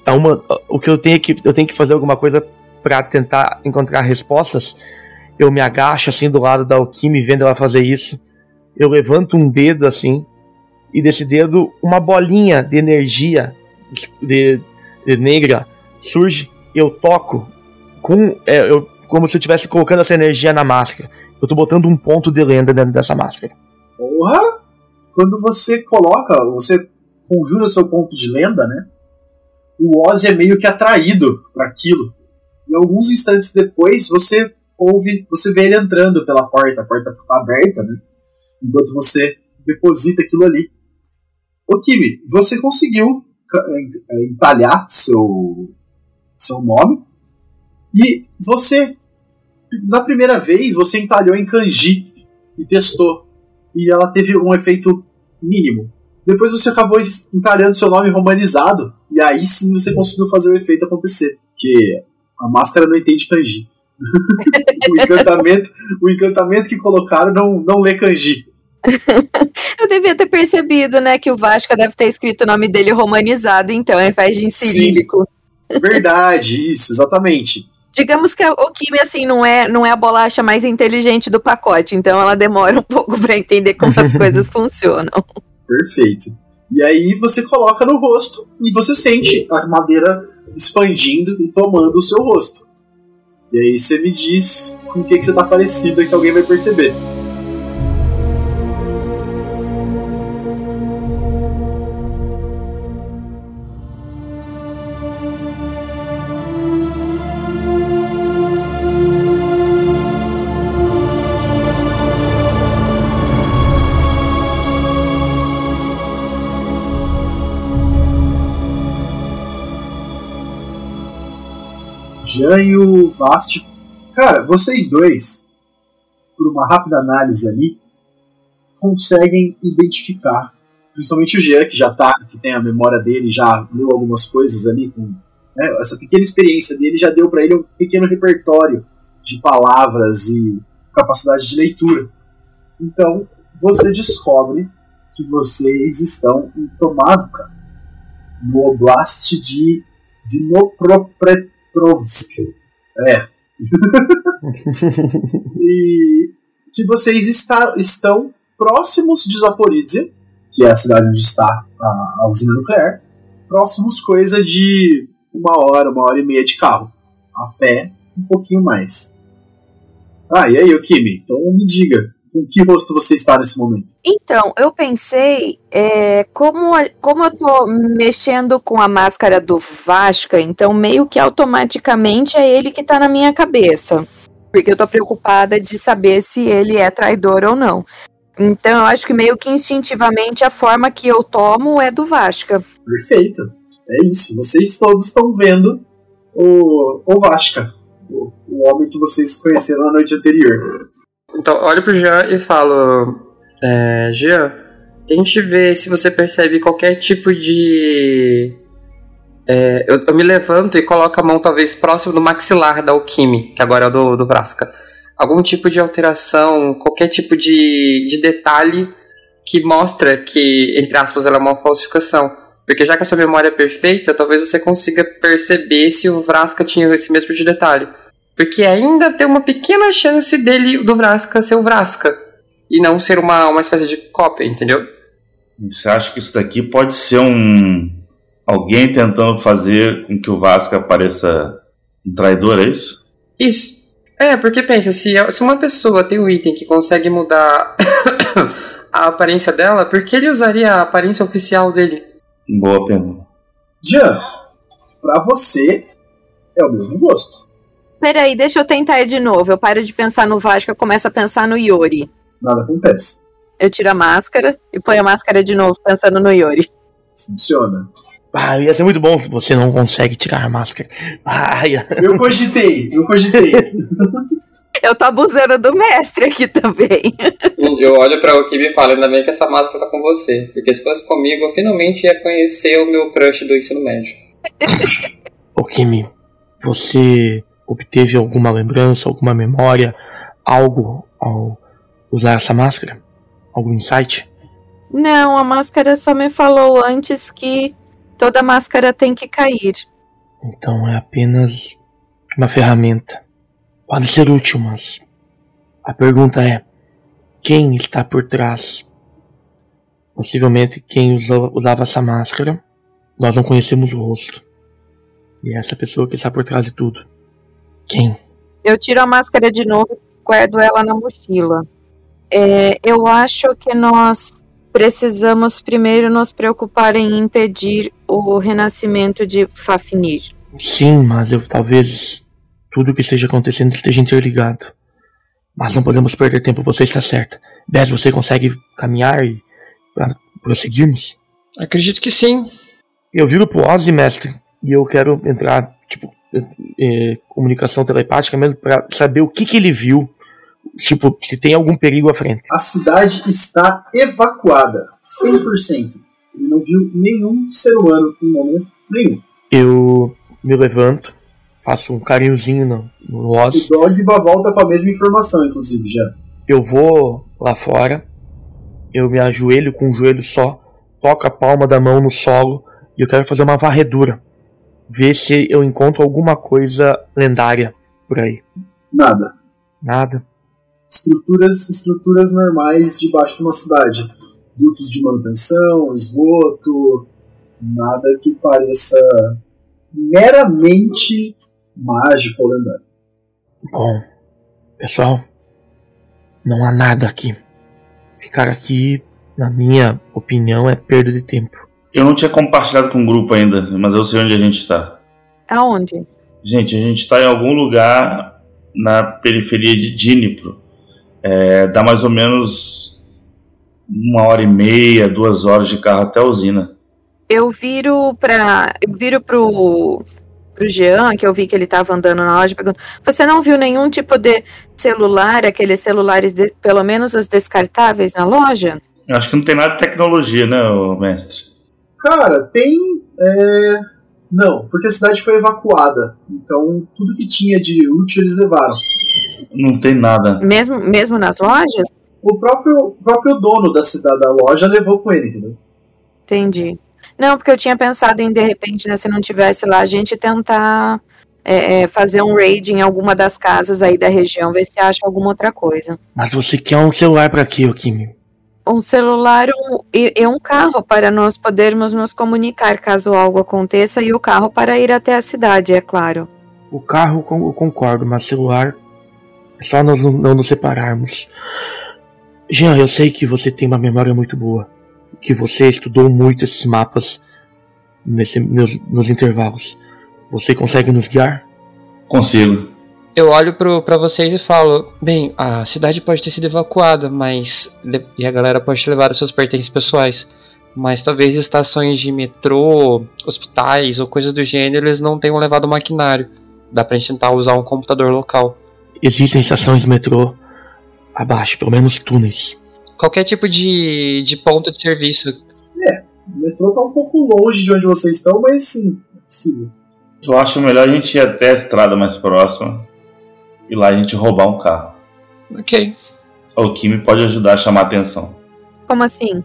é uma, o que eu tenho que eu tenho que fazer alguma coisa pra tentar encontrar respostas. Eu me agacho assim do lado da Alquime vendo ela fazer isso. Eu levanto um dedo assim e desse dedo uma bolinha de energia de, de negra surge. Eu toco com é, eu, como se eu estivesse colocando essa energia na máscara. Eu tô botando um ponto de lenda dentro dessa máscara. porra! Quando você coloca, você conjura seu ponto de lenda, né? O Ozzy é meio que atraído para aquilo. E alguns instantes depois, você ouve, você vê ele entrando pela porta, a porta tá aberta, né? Enquanto você deposita aquilo ali. Ô Kimi, você conseguiu eh, entalhar seu, seu nome e você, na primeira vez, você entalhou em kanji e testou. E ela teve um efeito mínimo. Depois você acabou entalhando seu nome romanizado e aí sim você conseguiu fazer o efeito acontecer. Que a máscara não entende kanji. o, encantamento, o encantamento que colocaram não, não lê kanji. Eu devia ter percebido, né, que o Vasca deve ter escrito o nome dele romanizado, então, ao invés de em Sim. cirílico. Verdade, isso, exatamente. Digamos que a- o Kimi, assim, não é, não é a bolacha mais inteligente do pacote, então ela demora um pouco pra entender como as coisas funcionam. Perfeito. E aí você coloca no rosto e você sente a madeira expandindo e tomando o seu rosto. E aí você me diz com o que, que você tá parecida que alguém vai perceber. Jean e o Bast. Cara, vocês dois, por uma rápida análise ali, conseguem identificar, principalmente o Jean, que já tá, que tem a memória dele, já leu algumas coisas ali com. né, essa pequena experiência dele já deu para ele um pequeno repertório de palavras e capacidade de leitura. Então, você descobre que vocês estão em Tomavuka, no Oblast de Dnipropetrovsk. É. e que vocês está, estão próximos de Zaporizhia, que é a cidade onde está a, a usina nuclear, próximos coisa de uma hora, uma hora e meia de carro. A pé, um pouquinho mais. Ah, e aí, Kimi? Então me diga, com que rosto você está nesse momento? Então, eu pensei, é, como, como eu tô mexendo com a máscara do Vasca, então meio que automaticamente é ele que tá na minha cabeça. Porque eu tô preocupada de saber se ele é traidor ou não. Então, eu acho que meio que instintivamente a forma que eu tomo é do Vasca. Perfeito. É isso. Vocês todos estão vendo o, o Vasca, o, o homem que vocês conheceram na noite anterior. Então, olho pro Jean e falo: é, Jean, tente ver se você percebe qualquer tipo de. é, eu, eu me levanto e coloco a mão talvez próximo do maxilar da Alquime, que agora é do, do Vrasca. Algum tipo de alteração, qualquer tipo de, de detalhe que mostra que, entre aspas, ela é uma falsificação. Porque já que a sua memória é perfeita, talvez você consiga perceber se o Vrasca tinha esse mesmo de detalhe. Porque ainda tem uma pequena chance dele, do Vrasca, ser o Vrasca. E não ser uma, uma espécie de cópia, entendeu? Você acha que isso daqui pode ser um. Alguém tentando fazer com que o Vasco pareça um traidor, é isso? Isso. É, porque pensa, se, se uma pessoa tem um item que consegue mudar a aparência dela, por que ele usaria a aparência oficial dele? Boa pergunta. Jean, pra você é o mesmo gosto. Peraí, deixa eu tentar ir de novo. Eu paro de pensar no Vasca, começo a pensar no Yori. Nada acontece. Eu tiro a máscara e ponho a máscara de novo, pensando no Yori. Funciona. Ah, ia ser muito bom se você não consegue tirar a máscara. Ah, ia- Eu cogitei, eu cogitei. Eu tô abusando do mestre aqui também. Eu olho pra Okimi e falo, ainda bem que essa máscara tá com você. Porque se fosse comigo, eu finalmente ia conhecer o meu crush do ensino médio. Ô Kimi, você obteve alguma lembrança, alguma memória, algo ao usar essa máscara? Algum insight? Não, a máscara só me falou antes que toda máscara tem que cair. Então é apenas uma ferramenta. Pode ser útil, mas a pergunta é: quem está por trás? Possivelmente quem usa- usava essa máscara, nós não conhecemos o rosto. E é essa pessoa que está por trás de tudo. Quem? Eu tiro a máscara de novo e guardo ela na mochila. É, eu acho que nós precisamos primeiro nos preocupar em impedir o renascimento de Fafnir. Sim, mas eu talvez tudo que esteja acontecendo esteja interligado. Mas não podemos perder tempo, você está certa. Bess, você consegue caminhar e para prosseguirmos? Acredito que sim. Eu viro pro Ozzy, mestre, e eu quero entrar, tipo, é, comunicação telepática mesmo, pra saber o que que ele viu. Tipo, se tem algum perigo à frente. A cidade está evacuada, 100%. Ele não viu nenhum ser humano em momento nenhum. Eu me levanto, faço um carinhozinho no, no O Ozzy. Dogba volta com a mesma informação, inclusive, já. Eu vou lá fora, eu me ajoelho com o joelho só, toco a palma da mão no solo e eu quero fazer uma varredura. Ver se eu encontro alguma coisa lendária por aí. Nada. Nada. Estruturas, estruturas normais debaixo de uma cidade. Dutos de manutenção, esgoto, nada que pareça meramente mágico ou lendário. Bom, pessoal, não há nada aqui. Ficar aqui, na minha opinião, é perda de tempo. Eu não tinha compartilhado com o grupo ainda, mas eu sei onde a gente está. Aonde? Gente, a gente está em algum lugar na periferia de Dnipro. É, dá mais ou menos uma hora e meia, duas horas de carro até a usina. Eu viro pra. Eu viro pro. pro Jean, que eu vi que ele tava andando na loja, pergunto, você não viu nenhum tipo de celular, aqueles celulares, de- pelo menos os descartáveis na loja? Eu acho que não tem nada de tecnologia, né, mestre? Cara, tem. é, Não, porque a cidade foi evacuada. Então, tudo que tinha de útil eles levaram. Não tem nada. Mesmo, mesmo nas lojas? O próprio, o próprio dono da cidade da loja levou com ele, entendeu? Entendi. Não, porque eu tinha pensado em, de repente, né, se não tivesse lá, a gente tentar é, é, fazer um raid em alguma das casas aí da região, ver se acha alguma outra coisa. Mas você quer um celular pra quê, ô Kimi? Um celular um, e, e um carro para nós podermos nos comunicar caso algo aconteça e o carro para ir até a cidade, é claro. O carro eu concordo, mas celular é só nós não, não nos separarmos. Jean, eu sei que você tem uma memória muito boa. Que você estudou muito esses mapas nesse, nos, nos intervalos. Você consegue nos guiar? Consigo. Eu olho pro, pra vocês e falo: bem, a cidade pode ter sido evacuada, mas. E a galera pode ter levado seus pertences pessoais. Mas talvez estações de metrô, hospitais ou coisas do gênero eles não tenham levado maquinário. Dá pra gente tentar usar um computador local. Existem estações de metrô abaixo, pelo menos túneis. Qualquer tipo de, de ponto de serviço. O metrô tá um pouco longe de onde vocês estão, mas sim, é possível. Eu acho melhor a gente ir até a estrada mais próxima e lá a gente roubar um carro. Ok. O Kimi pode ajudar a chamar a atenção. Como assim?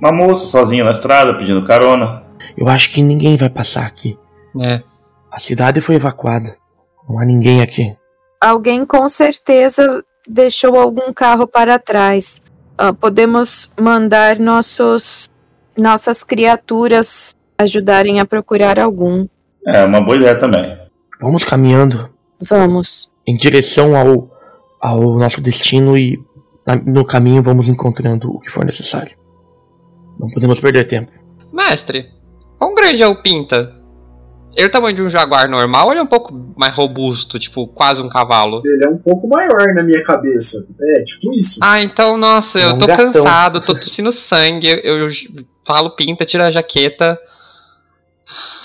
Uma moça sozinha na estrada pedindo carona. Eu acho que ninguém vai passar aqui. É. A cidade foi evacuada. Não há ninguém aqui. Alguém com certeza deixou algum carro para trás. Ah, podemos mandar nossos nossas criaturas ajudarem a procurar algum. É uma boa ideia também. Vamos caminhando Vamos. Em direção ao, ao nosso destino e na- no caminho vamos encontrando o que for necessário. Não podemos perder tempo. Mestre, quão grande é o Pinta? Ele é o tamanho de um jaguar normal ou ele é um pouco mais robusto, tipo, quase um cavalo? Ele é um pouco maior na minha cabeça. É, tipo isso. Ah, então, nossa, É eu um tô gatão. cansado, tô tossindo sangue, eu, eu falo pinta, tira a jaqueta.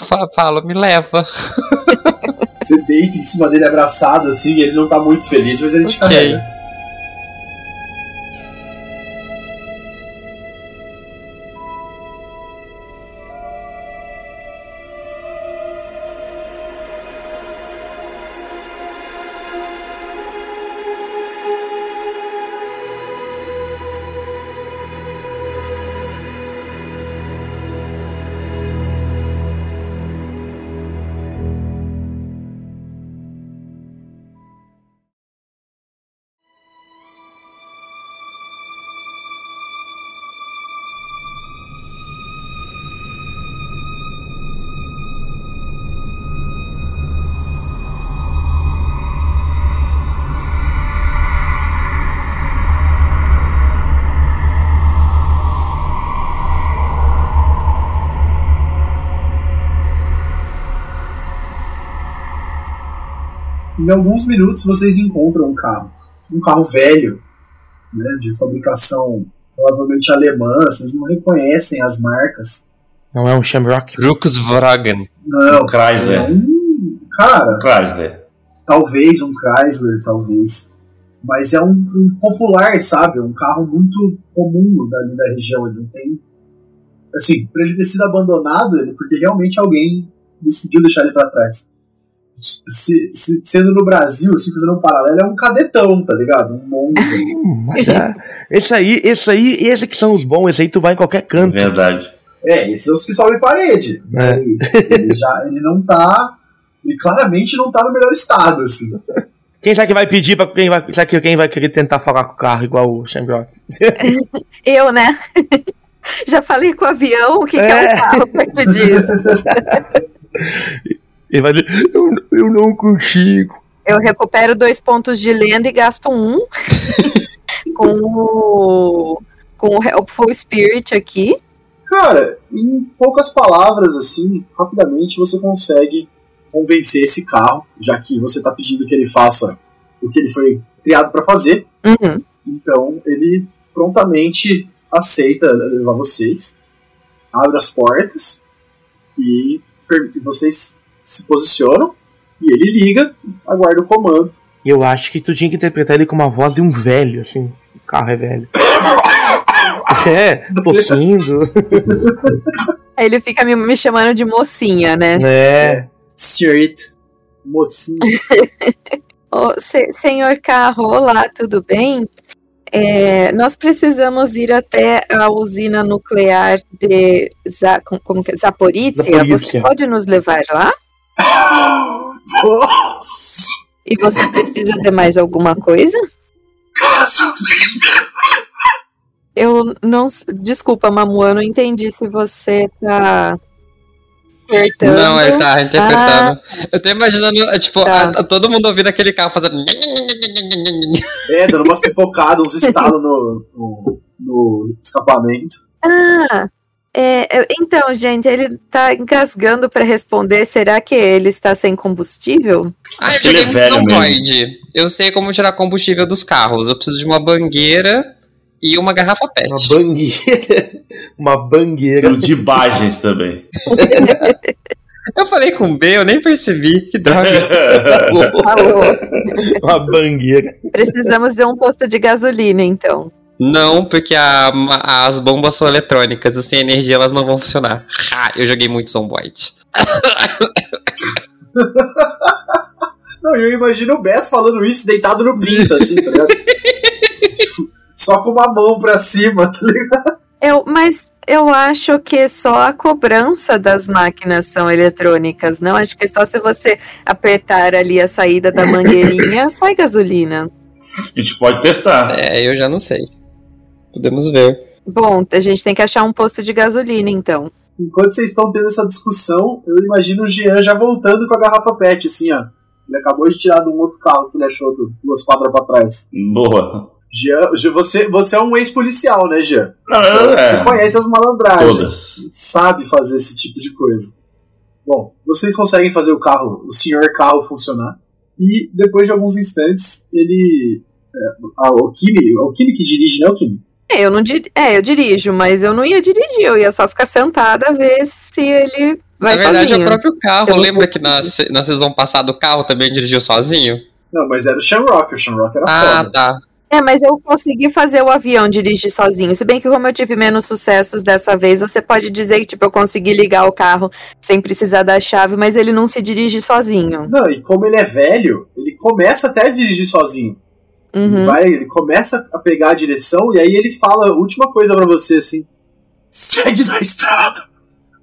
Fa- Falo, me leva. Você deita em cima dele abraçado, assim, e ele não tá muito feliz, mas ele te carrega. Em alguns minutos vocês encontram um carro. Um carro velho, né, de fabricação provavelmente alemã, vocês não reconhecem as marcas. Não é um Shamrock? Brukswagen. Não, Um Chrysler. é um. Cara, Chrysler. talvez um Chrysler, talvez. Mas é um, um popular, sabe? Um carro muito comum dali da região. Ele não tem. Assim, pra ele ter sido abandonado, ele, porque realmente alguém decidiu deixar ele pra trás. Se, se- sendo no Brasil, assim, fazendo um paralelo, é um cadetão, tá ligado? Um mas é. Esse aí, esse aí, esse que são os bons, esse aí tu vai em qualquer canto. Verdade. É, esses são os que sobem parede. É. Ele, ele já, ele não tá. Ele claramente não tá no melhor estado, assim. Quem será que vai pedir pra quem vai. Será que quem vai querer tentar falar com o carro igual o Shamrock? Eu, né? Já falei com o avião, o que, que é É. um carro perto disso? Ele vai dizer, eu, eu não consigo. eu recupero dois pontos de lenda e gasto um com o com o Helpful Spirit aqui. Cara, em poucas palavras, assim, rapidamente você consegue convencer esse carro, já que você tá pedindo que ele faça o que ele foi criado para fazer. Uhum. Então ele prontamente aceita levar vocês, abre as portas e vocês se posicionam e ele liga, aguarda o comando. Eu acho que tu tinha que interpretar ele com uma voz de um velho, assim. O carro é velho. É, tossindo. Aí ele fica me, me chamando de mocinha, né? É. Senhorita, mocinho. Ô, se- senhor carro, olá, tudo bem? É, nós precisamos ir até a usina nuclear de Za, como- que é? Zaporizhia. Você pode nos levar lá? E você precisa de mais alguma coisa? Eu não. Desculpa, Mamu, eu não entendi se você tá. Apertando. Não, ele tá interpretando. Eu tô imaginando, é, tipo, Tá. a- a- todo mundo ouvindo aquele carro fazendo. É, dando umas pipocadas, uns estalos no, no, no escapamento. Ah, é, é, então, gente, ele tá engasgando pra responder. Será que ele está sem combustível? Ah, eu que ele é velho mesmo. Eu sei como tirar combustível dos carros. Eu preciso de uma bangueira e uma garrafa pet. Uma bangueira. Uma bangueira. Tiro de imagens também. Eu falei com B, eu nem percebi. Que droga. Alô, Uma bangueira. precisamos de um posto de gasolina, então. Não, porque a- as bombas são eletrônicas e sem energia elas não vão funcionar. Ah, eu joguei muito Zomboid. Não, eu imagino o Bess falando isso deitado no pinto, assim, tá ligado? Só com uma mão pra cima, tá ligado? Eu, mas eu acho que só a cobrança das máquinas são eletrônicas, não? Acho que só se você apertar ali a saída da mangueirinha, sai gasolina. A gente pode testar. É, eu já não sei. Podemos ver. Bom, a gente tem que achar um posto de gasolina, então. Enquanto vocês estão tendo essa discussão, eu imagino o Jean já voltando com a garrafa PET, assim, ó. Ele acabou de tirar de um outro carro que ele achou duas quadras pra trás. Boa. Jean, você, você é um ex-policial, né, Jean? Não, eu, Você é, conhece as malandragens. todas. sabe fazer esse tipo de coisa. Bom, vocês conseguem fazer o carro, o senhor carro funcionar. E depois de alguns instantes, ele. É, a, o Kimi, o Kimi que dirige, né, o Kimi? É, eu não dir... é, eu dirijo, mas eu não ia dirigir, eu ia só ficar sentada a ver se ele vai Na verdade, sozinho. é o próprio carro. Eu Lembra que na, na sessão passada o carro também dirigiu sozinho? Não, mas era o Shamrock, o Shamrock era Ah, foda. tá. É, mas eu consegui fazer o avião dirigir sozinho. Se bem que como eu tive menos sucessos dessa vez, você pode dizer que tipo, eu consegui ligar o carro sem precisar da chave, mas ele não se dirige sozinho. Não, e como ele é velho, ele começa até a dirigir sozinho. Ele, Uhum. vai, ele começa a pegar a direção e aí ele fala a última coisa pra você assim: segue na estrada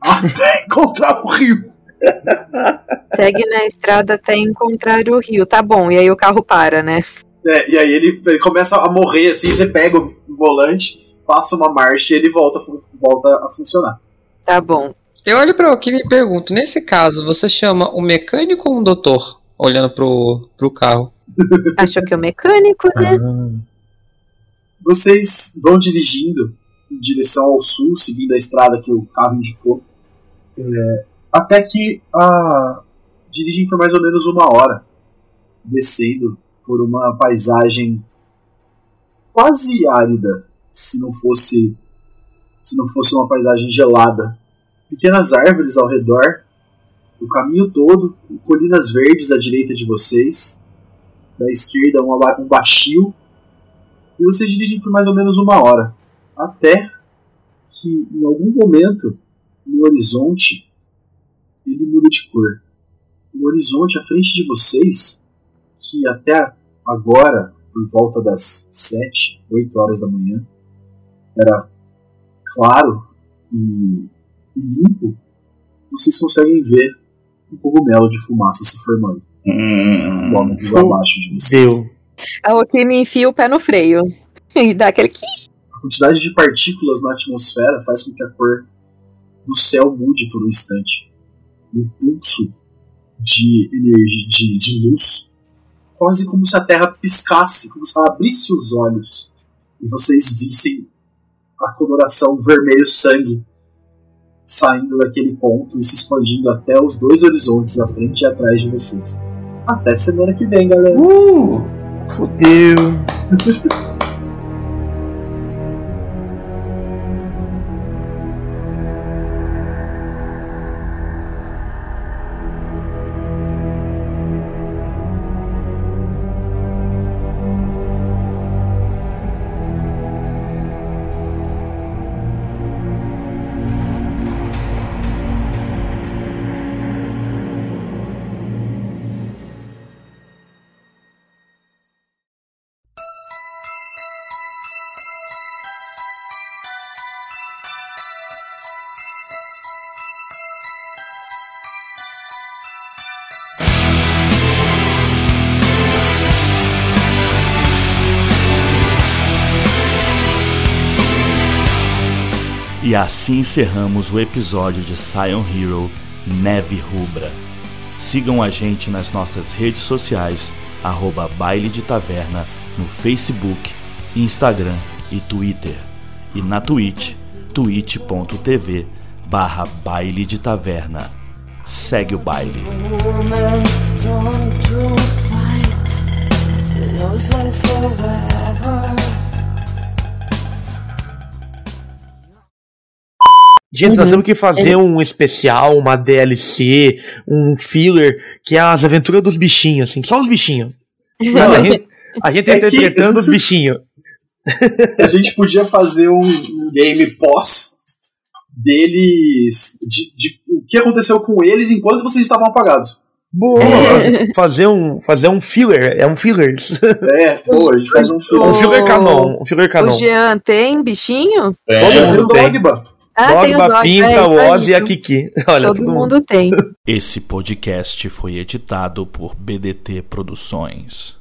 até encontrar o rio. Segue na estrada até encontrar o rio. Tá bom, e aí o carro para, né? É, e aí ele, ele começa a morrer assim, você pega o volante, passa uma marcha e ele volta, volta a funcionar. Tá bom. Eu olho pra Kim e me pergunto, nesse caso, você chama um mecânico ou um doutor? Olhando pro, pro carro. Achou que é o mecânico, né? Vocês vão dirigindo em direção ao sul, seguindo a estrada que o carro indicou, é, até que a, dirigem por mais ou menos uma hora, descendo por uma paisagem quase árida, se não fosse se não fosse uma paisagem gelada. Pequenas árvores ao redor, o caminho todo, colinas verdes à direita de vocês, da esquerda um, um baixio e vocês dirigem por mais ou menos uma hora. Até que em algum momento no horizonte ele muda de cor. O horizonte à frente de vocês, que até agora, por volta das 7, 8 horas da manhã, era claro e limpo, vocês conseguem ver um cogumelo de fumaça se formando Hum, logo abaixo de vocês. Deu. A Okimi enfia o pé no freio. E dá aquele que. A quantidade de partículas na atmosfera faz com que a cor do céu mude por um instante. Um pulso de energia, de, de luz quase como se a terra piscasse, como se ela abrisse os olhos e vocês vissem a coloração vermelho sangue saindo daquele ponto e se expandindo até os dois horizontes à frente e atrás de vocês. Até semana que vem, galera. Uh! Fudeu. E assim encerramos o episódio de Sion Hero Neve Rubra. Sigam a gente nas nossas redes sociais, arroba Baile de Taverna, no Facebook, Instagram e Twitter. E na Twitch, twitch.tv barra Baile de Taverna. Segue o baile. Gente, nós temos que fazer um especial, uma DLC, um filler, que é as aventuras dos bichinhos, assim, só os bichinhos. Sabe? A gente, a gente É que- interpretando os bichinhos. A gente podia fazer um, um game pós deles. De, de- o que aconteceu com eles enquanto vocês estavam apagados. Boa! Fazer um, fazer um filler, é um filler. É, boa, a gente faz um filme. Um filler canon, um filler O canon. Jean tem bichinho? É, Todo o mundo tem. Ah, Dogma, dog. Pinta, é, o Oz e a. Kiki. Olha, Todo mundo tem. Esse podcast foi editado por BDT Produções.